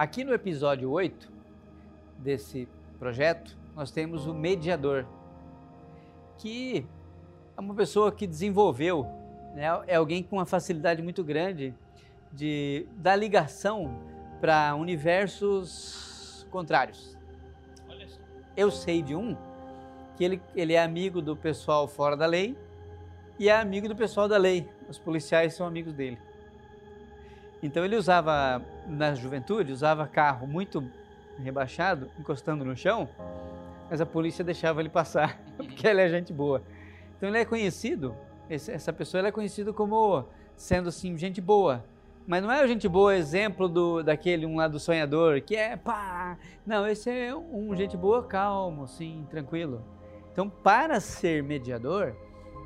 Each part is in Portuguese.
Aqui no episódio 8 desse projeto, nós temos o mediador, que é uma pessoa que desenvolveu, né, é alguém com uma facilidade muito grande de dar ligação para universos contrários. Eu sei de um que ele, ele é amigo do pessoal fora da lei e é amigo do pessoal da lei. Os policiais são amigos dele. Então ele usava, na juventude, usava carro muito rebaixado, encostando no chão, mas a polícia deixava ele passar, porque ele é gente boa. Então ele é conhecido, essa pessoa é conhecida como sendo assim, gente boa. Mas não é gente boa exemplo do, daquele um lá do sonhador, que é pá. Não, esse é um gente boa, calmo, assim, tranquilo. Então, para ser mediador,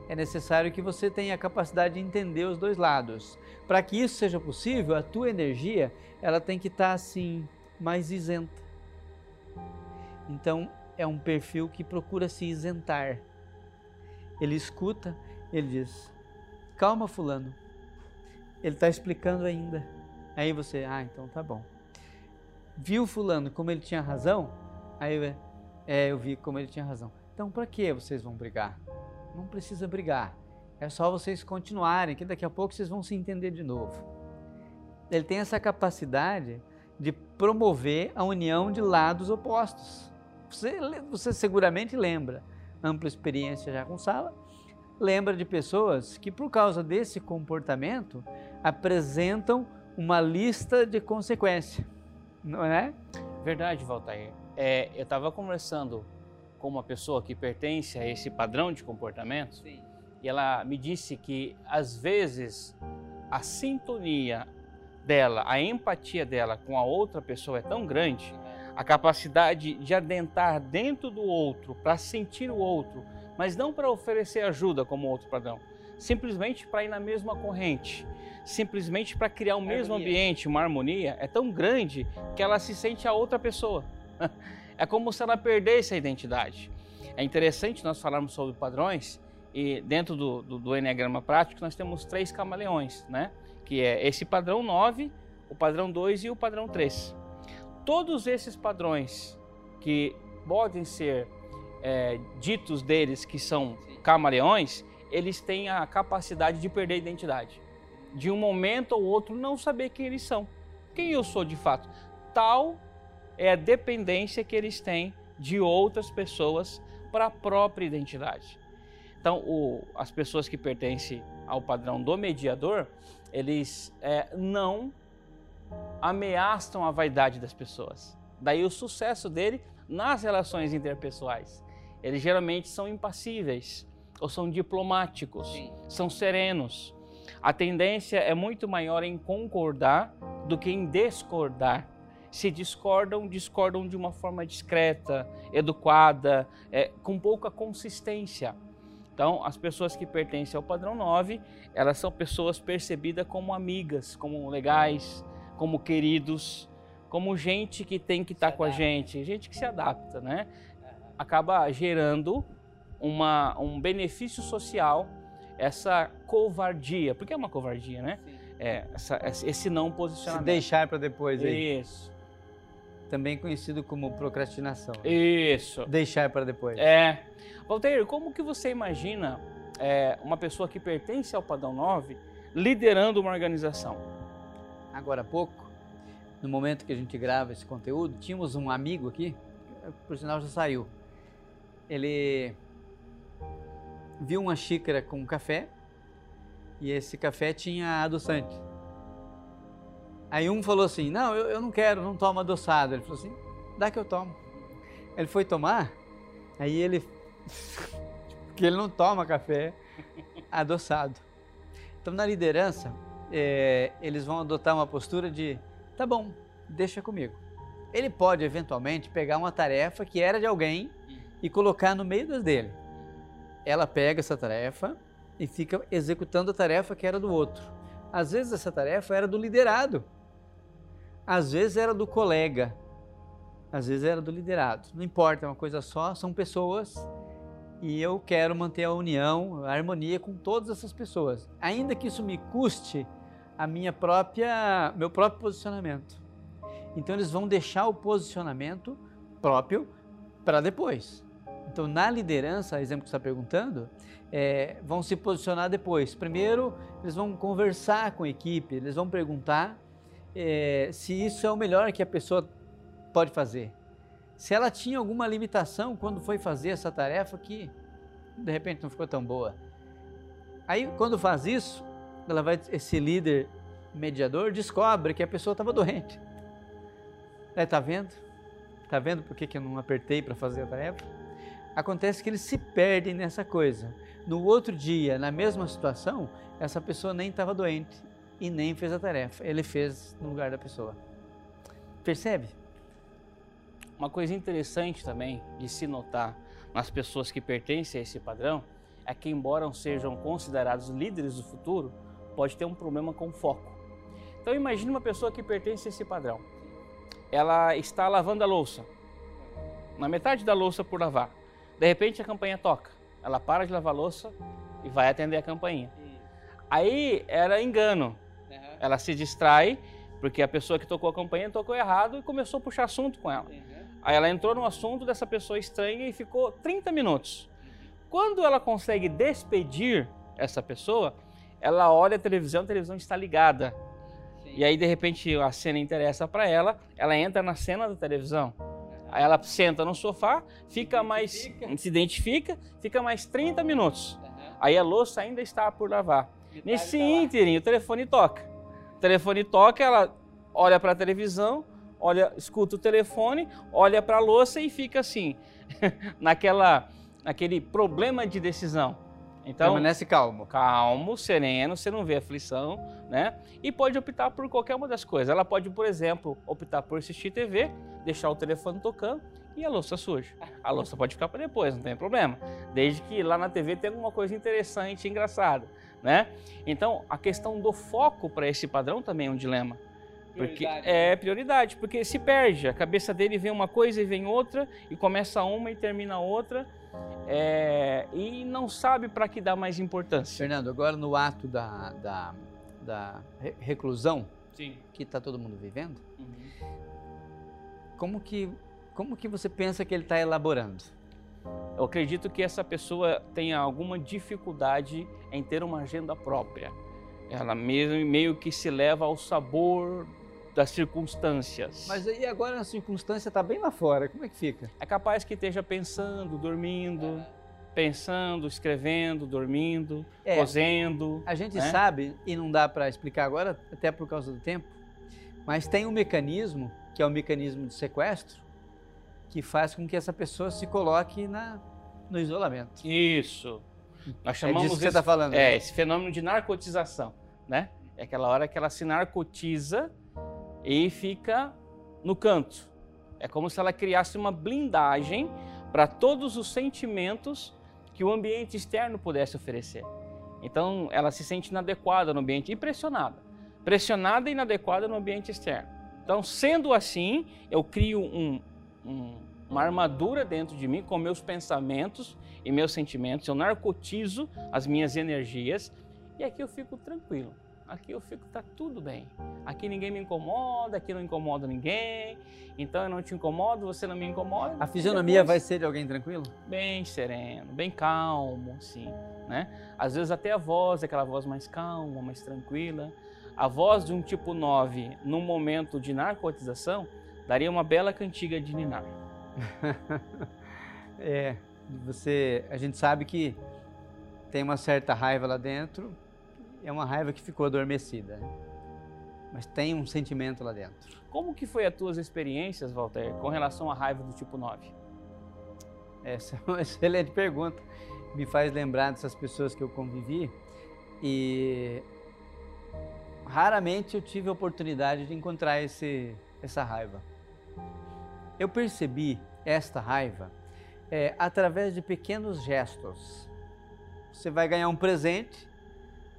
é necessário que você tenha a capacidade de entender os dois lados. Para que isso seja possível, a tua energia, ela tem que estar tá, assim, mais isenta. Então, é um perfil que procura se isentar. Ele escuta, ele diz: "Calma, fulano. Ele está explicando ainda". Aí você: "Ah, então tá bom". Viu fulano como ele tinha razão? Aí é, eu vi como ele tinha razão. Então, para que vocês vão brigar? Não precisa brigar. É só vocês continuarem, que daqui a pouco vocês vão se entender de novo. Ele tem essa capacidade de promover a união de lados opostos. Você, você seguramente lembra, ampla experiência já com sala, lembra de pessoas que, por causa desse comportamento, apresentam uma lista de consequências, não é? Verdade, Valtair. É, eu estava conversando com uma pessoa que pertence a esse padrão de comportamento Sim. e ela me disse que às vezes a sintonia dela, a empatia dela com a outra pessoa é tão grande, a capacidade de adentrar dentro do outro para sentir o outro, mas não para oferecer ajuda como outro padrão, simplesmente para ir na mesma corrente, simplesmente para criar o mesmo ambiente, uma harmonia, é tão grande que ela se sente a outra pessoa. É como se ela perdesse a identidade. É interessante nós falarmos sobre padrões e dentro do, do, do Enneagrama Prático nós temos três camaleões, né? Que é esse padrão 9, o padrão 2 e o padrão 3. Todos esses padrões que podem ser é, ditos deles que são camaleões, eles têm a capacidade de perder a identidade. De um momento ou outro não saber quem eles são. Quem eu sou de fato. Tal é a dependência que eles têm de outras pessoas para a própria identidade. Então, o, as pessoas que pertencem ao padrão do mediador, eles é, não ameaçam a vaidade das pessoas. Daí o sucesso dele nas relações interpessoais. Eles geralmente são impassíveis, ou são diplomáticos, Sim. são serenos. A tendência é muito maior em concordar do que em discordar se discordam, discordam de uma forma discreta, educada, é, com pouca consistência. Então, as pessoas que pertencem ao padrão 9, elas são pessoas percebidas como amigas, como legais, como queridos, como gente que tem que estar tá com a gente, gente que se adapta, né? Acaba gerando uma, um benefício social essa covardia, porque é uma covardia, né? É, essa, esse não posicionamento. Se deixar para depois aí. Isso também conhecido como procrastinação. Isso. Deixar para depois. É. Walter, como que você imagina é, uma pessoa que pertence ao padrão 9 liderando uma organização? Agora há pouco, no momento que a gente grava esse conteúdo, tínhamos um amigo aqui, por sinal já saiu. Ele viu uma xícara com café e esse café tinha adoçante. Aí um falou assim: Não, eu, eu não quero, não tomo adoçado. Ele falou assim: Dá que eu tomo. Ele foi tomar, aí ele. que ele não toma café adoçado. Então, na liderança, é, eles vão adotar uma postura de: Tá bom, deixa comigo. Ele pode, eventualmente, pegar uma tarefa que era de alguém e colocar no meio das dele. Ela pega essa tarefa e fica executando a tarefa que era do outro. Às vezes essa tarefa era do liderado. Às vezes era do colega, às vezes era do liderado. Não importa, é uma coisa só, são pessoas e eu quero manter a união, a harmonia com todas essas pessoas, ainda que isso me custe a minha própria, meu próprio posicionamento. Então eles vão deixar o posicionamento próprio para depois. Então, na liderança, exemplo que está perguntando, é, vão se posicionar depois. Primeiro, eles vão conversar com a equipe, eles vão perguntar é, se isso é o melhor que a pessoa pode fazer. Se ela tinha alguma limitação quando foi fazer essa tarefa que de repente não ficou tão boa. Aí, quando faz isso, ela vai, esse líder mediador descobre que a pessoa estava doente. É, tá vendo? Tá vendo por que, que eu não apertei para fazer a tarefa? Acontece que eles se perdem nessa coisa. No outro dia, na mesma situação, essa pessoa nem estava doente e nem fez a tarefa. Ele fez no lugar da pessoa. Percebe? Uma coisa interessante também de se notar nas pessoas que pertencem a esse padrão é que, embora sejam considerados líderes do futuro, pode ter um problema com foco. Então, imagine uma pessoa que pertence a esse padrão. Ela está lavando a louça, na metade da louça por lavar. De repente, a campainha toca. Ela para de lavar a louça e vai atender a campainha. Aí era engano. Ela se distrai porque a pessoa que tocou a campainha tocou errado e começou a puxar assunto com ela. Aí ela entrou no assunto dessa pessoa estranha e ficou 30 minutos. Quando ela consegue despedir essa pessoa, ela olha a televisão, a televisão está ligada. Sim. E aí, de repente, a cena interessa para ela, ela entra na cena da televisão. Aí ela senta no sofá, fica mais. se identifica, fica mais 30 minutos. Aí a louça ainda está por lavar. Nesse tá ínterim, o telefone toca. Telefone toca, ela olha para a televisão, olha, escuta o telefone, olha para a louça e fica assim, naquela, naquele problema de decisão. Então, permanece calmo. Calmo, sereno, você não vê aflição, né? E pode optar por qualquer uma das coisas. Ela pode, por exemplo, optar por assistir TV, deixar o telefone tocando e a louça suja. A louça pode ficar para depois, não tem problema. Desde que lá na TV tem alguma coisa interessante, engraçada, né? Então, a questão do foco para esse padrão também é um dilema. Porque prioridade, é prioridade, porque se perde, a cabeça dele vem uma coisa e vem outra, e começa uma e termina outra, é, e não sabe para que dar mais importância. Fernando, agora no ato da, da, da reclusão, Sim. que está todo mundo vivendo, uhum. como, que, como que você pensa que ele está elaborando? Eu acredito que essa pessoa tenha alguma dificuldade em ter uma agenda própria. Ela mesmo meio que se leva ao sabor das circunstâncias. Mas aí agora a circunstância está bem lá fora, como é que fica? É capaz que esteja pensando, dormindo, é. pensando, escrevendo, dormindo, é. cozendo. A gente né? sabe, e não dá para explicar agora, até por causa do tempo, mas tem um mecanismo, que é o mecanismo de sequestro, que faz com que essa pessoa se coloque na, no isolamento. Isso. Nós chamamos é disso que você está falando. É, né? esse fenômeno de narcotização, né? É aquela hora que ela se narcotiza e fica no canto. É como se ela criasse uma blindagem para todos os sentimentos que o ambiente externo pudesse oferecer. Então, ela se sente inadequada no ambiente e pressionada. Pressionada e inadequada no ambiente externo. Então, sendo assim, eu crio um, um, uma armadura dentro de mim com meus pensamentos e meus sentimentos. Eu narcotizo as minhas energias e aqui eu fico tranquilo aqui eu fico, tá tudo bem. Aqui ninguém me incomoda, aqui não incomoda ninguém. Então eu não te incomodo, você não me incomoda. A fisionomia depois, vai ser de alguém tranquilo? Bem sereno, bem calmo, sim, né? Às vezes até a voz, aquela voz mais calma, mais tranquila. A voz de um tipo 9, num momento de narcotização, daria uma bela cantiga de ninar. é, você, a gente sabe que tem uma certa raiva lá dentro, é uma raiva que ficou adormecida. Né? Mas tem um sentimento lá dentro. Como que foi as tuas experiências, Walter, com relação à raiva do tipo 9? Essa é uma excelente pergunta. Me faz lembrar dessas pessoas que eu convivi e raramente eu tive a oportunidade de encontrar esse, essa raiva. Eu percebi esta raiva é, através de pequenos gestos. Você vai ganhar um presente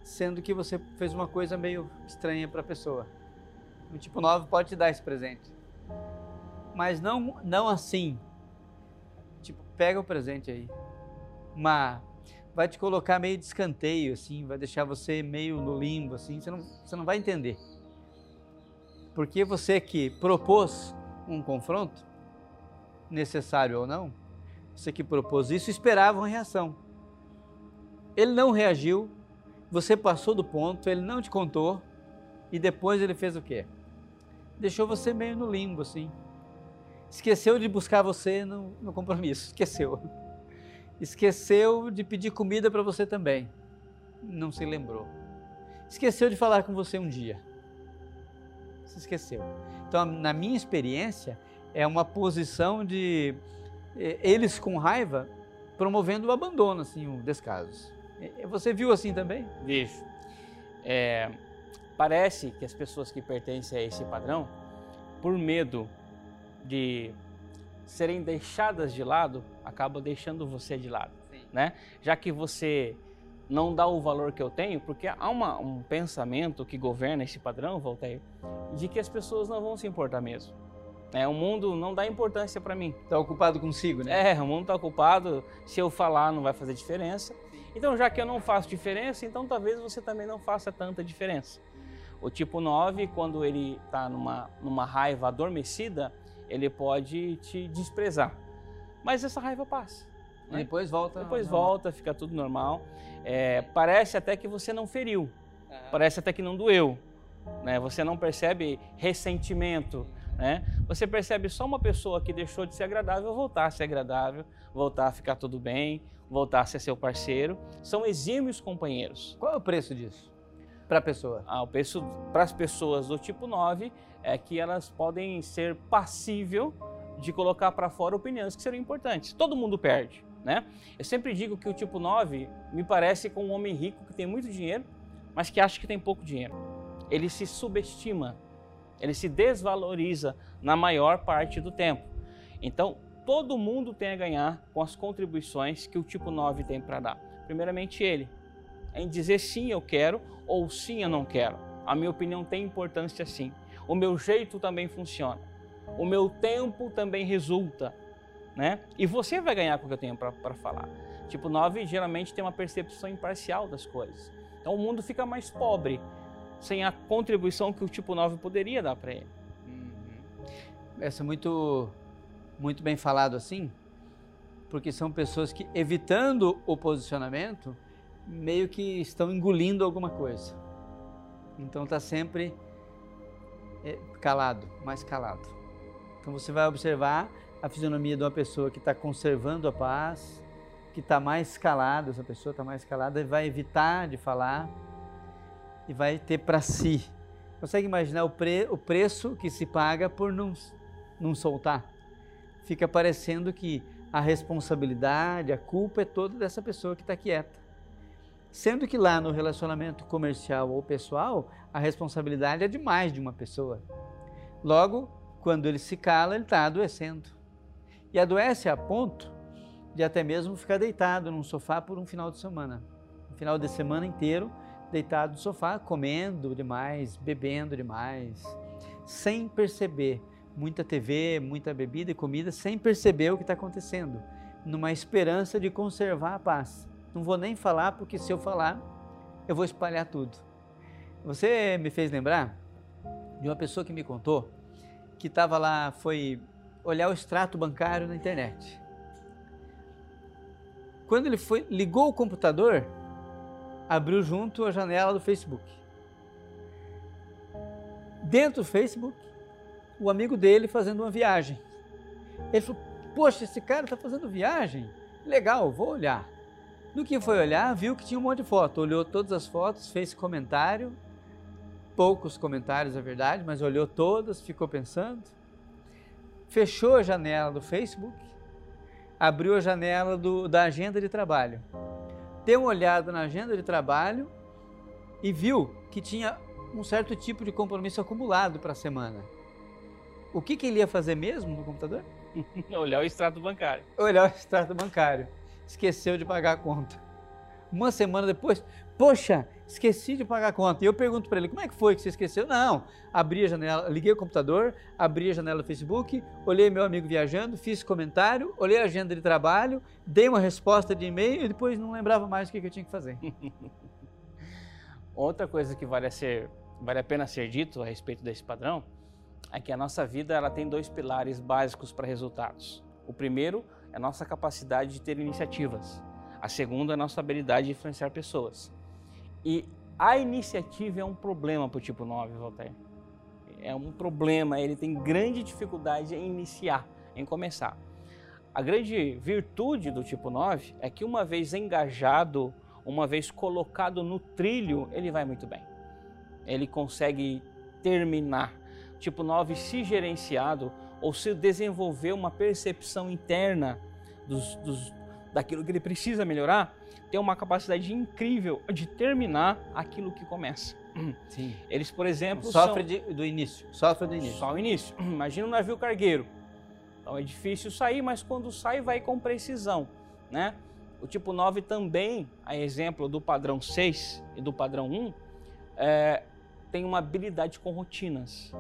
sendo que você fez uma coisa meio estranha para a pessoa. O tipo 9 pode te dar esse presente. Mas não, não assim. Tipo, pega o presente aí. Mas vai te colocar meio de escanteio, assim, vai deixar você meio no limbo, assim, você não, você não vai entender. Porque você que propôs um confronto, necessário ou não, você que propôs isso esperava uma reação. Ele não reagiu, você passou do ponto, ele não te contou e depois ele fez o quê? Deixou você meio no limbo, assim. Esqueceu de buscar você no, no compromisso, esqueceu. Esqueceu de pedir comida para você também, não se lembrou. Esqueceu de falar com você um dia, se esqueceu. Então, na minha experiência, é uma posição de eh, eles com raiva promovendo o abandono, assim, o descaso. Você viu assim também? Vejo. É, parece que as pessoas que pertencem a esse padrão, por medo de serem deixadas de lado, acabam deixando você de lado, Sim. né? Já que você não dá o valor que eu tenho, porque há uma, um pensamento que governa esse padrão, Voltaire, de que as pessoas não vão se importar mesmo. É, o mundo não dá importância para mim. Está ocupado consigo, né? É, o mundo está ocupado. Se eu falar, não vai fazer diferença. Então, já que eu não faço diferença, então talvez você também não faça tanta diferença. O tipo 9, quando ele está numa, numa raiva adormecida, ele pode te desprezar. Mas essa raiva passa. Né? Depois volta. Depois volta, fica tudo normal. É, parece até que você não feriu. Parece até que não doeu. Né? Você não percebe ressentimento. Né? Você percebe só uma pessoa que deixou de ser agradável voltar a ser agradável, voltar a ficar tudo bem, voltar a ser seu parceiro. São exímios companheiros. Qual é o preço disso para a pessoa? Ah, o preço para as pessoas do tipo 9 é que elas podem ser passível de colocar para fora opiniões que seriam importantes. Todo mundo perde, né? Eu sempre digo que o tipo 9 me parece com um homem rico que tem muito dinheiro, mas que acha que tem pouco dinheiro. Ele se subestima, ele se desvaloriza na maior parte do tempo. Então, todo mundo tem a ganhar com as contribuições que o tipo 9 tem para dar. Primeiramente, ele, em dizer sim, eu quero ou sim, eu não quero. A minha opinião tem importância sim. O meu jeito também funciona. O meu tempo também resulta. Né? E você vai ganhar com o que eu tenho para falar. Tipo 9 geralmente tem uma percepção imparcial das coisas. Então o mundo fica mais pobre sem a contribuição que o tipo 9 poderia dar para ele. Uhum. Essa é muito muito bem falado assim, porque são pessoas que, evitando o posicionamento, meio que estão engolindo alguma coisa. Então está sempre é, calado, mais calado. Então você vai observar a fisionomia de uma pessoa que está conservando a paz, que está mais calada, essa pessoa está mais calada e vai evitar de falar e vai ter para si. Consegue imaginar o, pre, o preço que se paga por não, não soltar? fica parecendo que a responsabilidade, a culpa é toda dessa pessoa que está quieta. Sendo que lá no relacionamento comercial ou pessoal, a responsabilidade é de mais de uma pessoa. Logo, quando ele se cala, ele está adoecendo. E adoece a ponto de até mesmo ficar deitado num sofá por um final de semana. Um final de semana inteiro, deitado no sofá, comendo demais, bebendo demais, sem perceber muita TV, muita bebida e comida sem perceber o que está acontecendo, numa esperança de conservar a paz. Não vou nem falar, porque se eu falar, eu vou espalhar tudo. Você me fez lembrar de uma pessoa que me contou que estava lá, foi olhar o extrato bancário na internet. Quando ele foi, ligou o computador, abriu junto a janela do Facebook. Dentro do Facebook, o amigo dele fazendo uma viagem. Ele falou: Poxa, esse cara está fazendo viagem? Legal, vou olhar. No que foi olhar, viu que tinha um monte de foto. Olhou todas as fotos, fez comentário. Poucos comentários, é verdade, mas olhou todas, ficou pensando. Fechou a janela do Facebook, abriu a janela do, da agenda de trabalho. Deu uma olhada na agenda de trabalho e viu que tinha um certo tipo de compromisso acumulado para a semana. O que, que ele ia fazer mesmo no computador? Olhar o extrato bancário. Olhar o extrato bancário. Esqueceu de pagar a conta. Uma semana depois, poxa, esqueci de pagar a conta. E eu pergunto para ele, como é que foi que você esqueceu? Não, abri a janela, liguei o computador, abri a janela do Facebook, olhei meu amigo viajando, fiz comentário, olhei a agenda de trabalho, dei uma resposta de e-mail e depois não lembrava mais o que eu tinha que fazer. Outra coisa que vale a, ser, vale a pena ser dito a respeito desse padrão é que a nossa vida ela tem dois pilares básicos para resultados. O primeiro é a nossa capacidade de ter iniciativas. A segunda é a nossa habilidade de influenciar pessoas. E a iniciativa é um problema para o tipo 9, Voltaire. É um problema, ele tem grande dificuldade em iniciar, em começar. A grande virtude do tipo 9 é que uma vez engajado, uma vez colocado no trilho, ele vai muito bem. Ele consegue terminar. Tipo 9, se gerenciado ou se desenvolver uma percepção interna dos, dos, daquilo que ele precisa melhorar, tem uma capacidade incrível de terminar aquilo que começa. Sim. Eles, por exemplo, sofre são... de, do início, sofre do início. Só o início. Imagina um navio cargueiro. Então é difícil sair, mas quando sai vai com precisão, né? O tipo 9 também, a exemplo do padrão 6 e do padrão 1, é, tem uma habilidade com rotinas.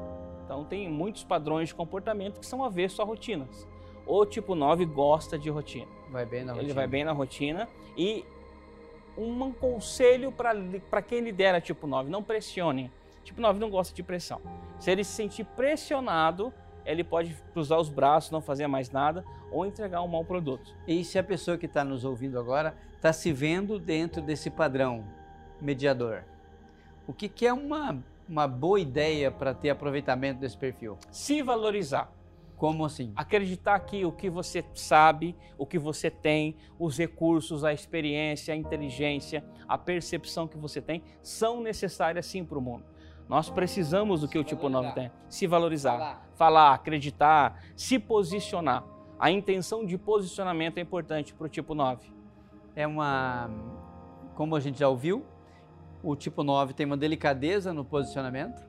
Então tem muitos padrões de comportamento que são avessos a rotinas. O tipo 9 gosta de rotina. Vai bem na Ele rotina. vai bem na rotina e um conselho para quem lidera tipo 9, não pressione. Tipo 9 não gosta de pressão. Se ele se sentir pressionado, ele pode cruzar os braços, não fazer mais nada ou entregar um mau produto. E se a pessoa que está nos ouvindo agora está se vendo dentro desse padrão mediador, o que, que é uma, uma boa ideia para ter aproveitamento desse perfil? Se valorizar. Como assim? Acreditar que o que você sabe, o que você tem, os recursos, a experiência, a inteligência, a percepção que você tem são necessárias sim para o mundo. Nós precisamos do que o tipo 9 tem. Se valorizar, falar. falar, acreditar, se posicionar. A intenção de posicionamento é importante para o tipo 9. É uma. Como a gente já ouviu, o tipo 9 tem uma delicadeza no posicionamento.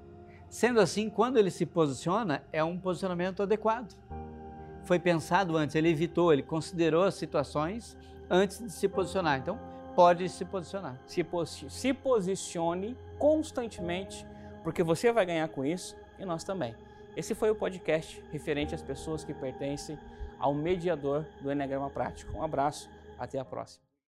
Sendo assim, quando ele se posiciona, é um posicionamento adequado. Foi pensado antes, ele evitou, ele considerou as situações antes de se posicionar. Então, pode se posicionar. Se, posi se posicione constantemente porque você vai ganhar com isso e nós também. Esse foi o podcast referente às pessoas que pertencem ao mediador do Enneagrama Prático. Um abraço, até a próxima.